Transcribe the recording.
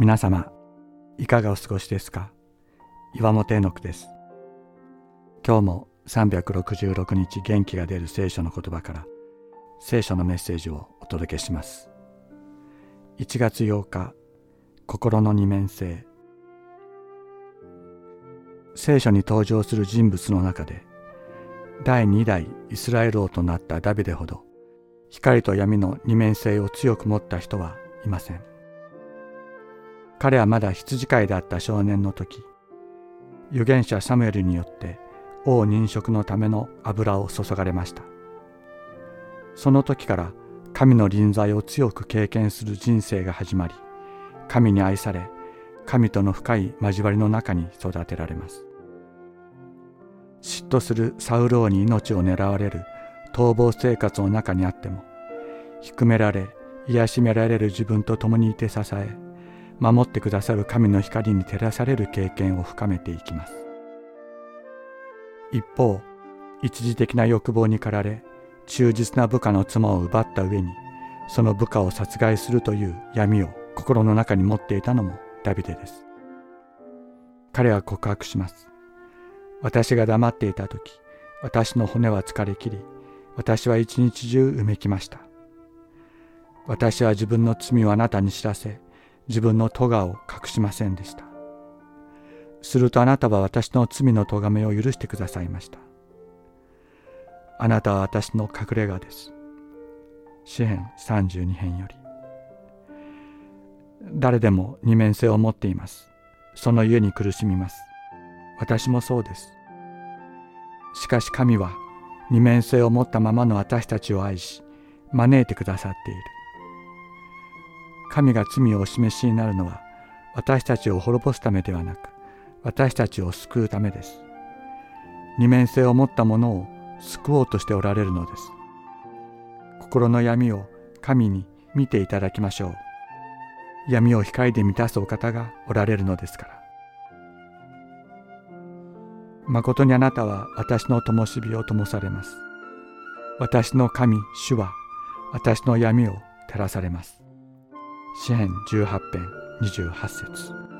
皆様いかがお過ごしですか？岩本絵の句です。今日も366日元気が出る聖書の言葉から聖書のメッセージをお届けします。1月8日心の二面性。聖書に登場する人物の中で第2代イスラエル王となったダビデほど光と闇の二面性を強く持った人はいません。彼はまだ羊飼いであった少年の時預言者サムエルによって王認職のための油を注がれました。その時から神の臨在を強く経験する人生が始まり神に愛され神との深い交わりの中に育てられます。嫉妬するサウル王に命を狙われる逃亡生活の中にあっても低められ癒しめられる自分と共にいて支え守ってくださる神の光に照らされる経験を深めていきます。一方一時的な欲望に駆られ忠実な部下の妻を奪った上にその部下を殺害するという闇を心の中に持っていたのもダビデです。彼は告白します。私が黙っていた時私の骨は疲れきり私は一日中うめきました。私は自分の罪をあなたに知らせ自分の咎を隠しませんでした。するとあなたは私の罪の咎めを許してくださいました。あなたは私の隠れ家です。詩編32編より。誰でも二面性を持っています。その家に苦しみます。私もそうです。しかし神は二面性を持ったままの私たちを愛し、招いてくださっている。神が罪をお示しになるのは私たちを滅ぼすためではなく私たちを救うためです。二面性を持ったものを救おうとしておられるのです。心の闇を神に見ていただきましょう。闇を光で満たすお方がおられるのですから。誠にあなたは私の灯火を灯されます。私の神、主は私の闇を照らされます。詩編18編28節。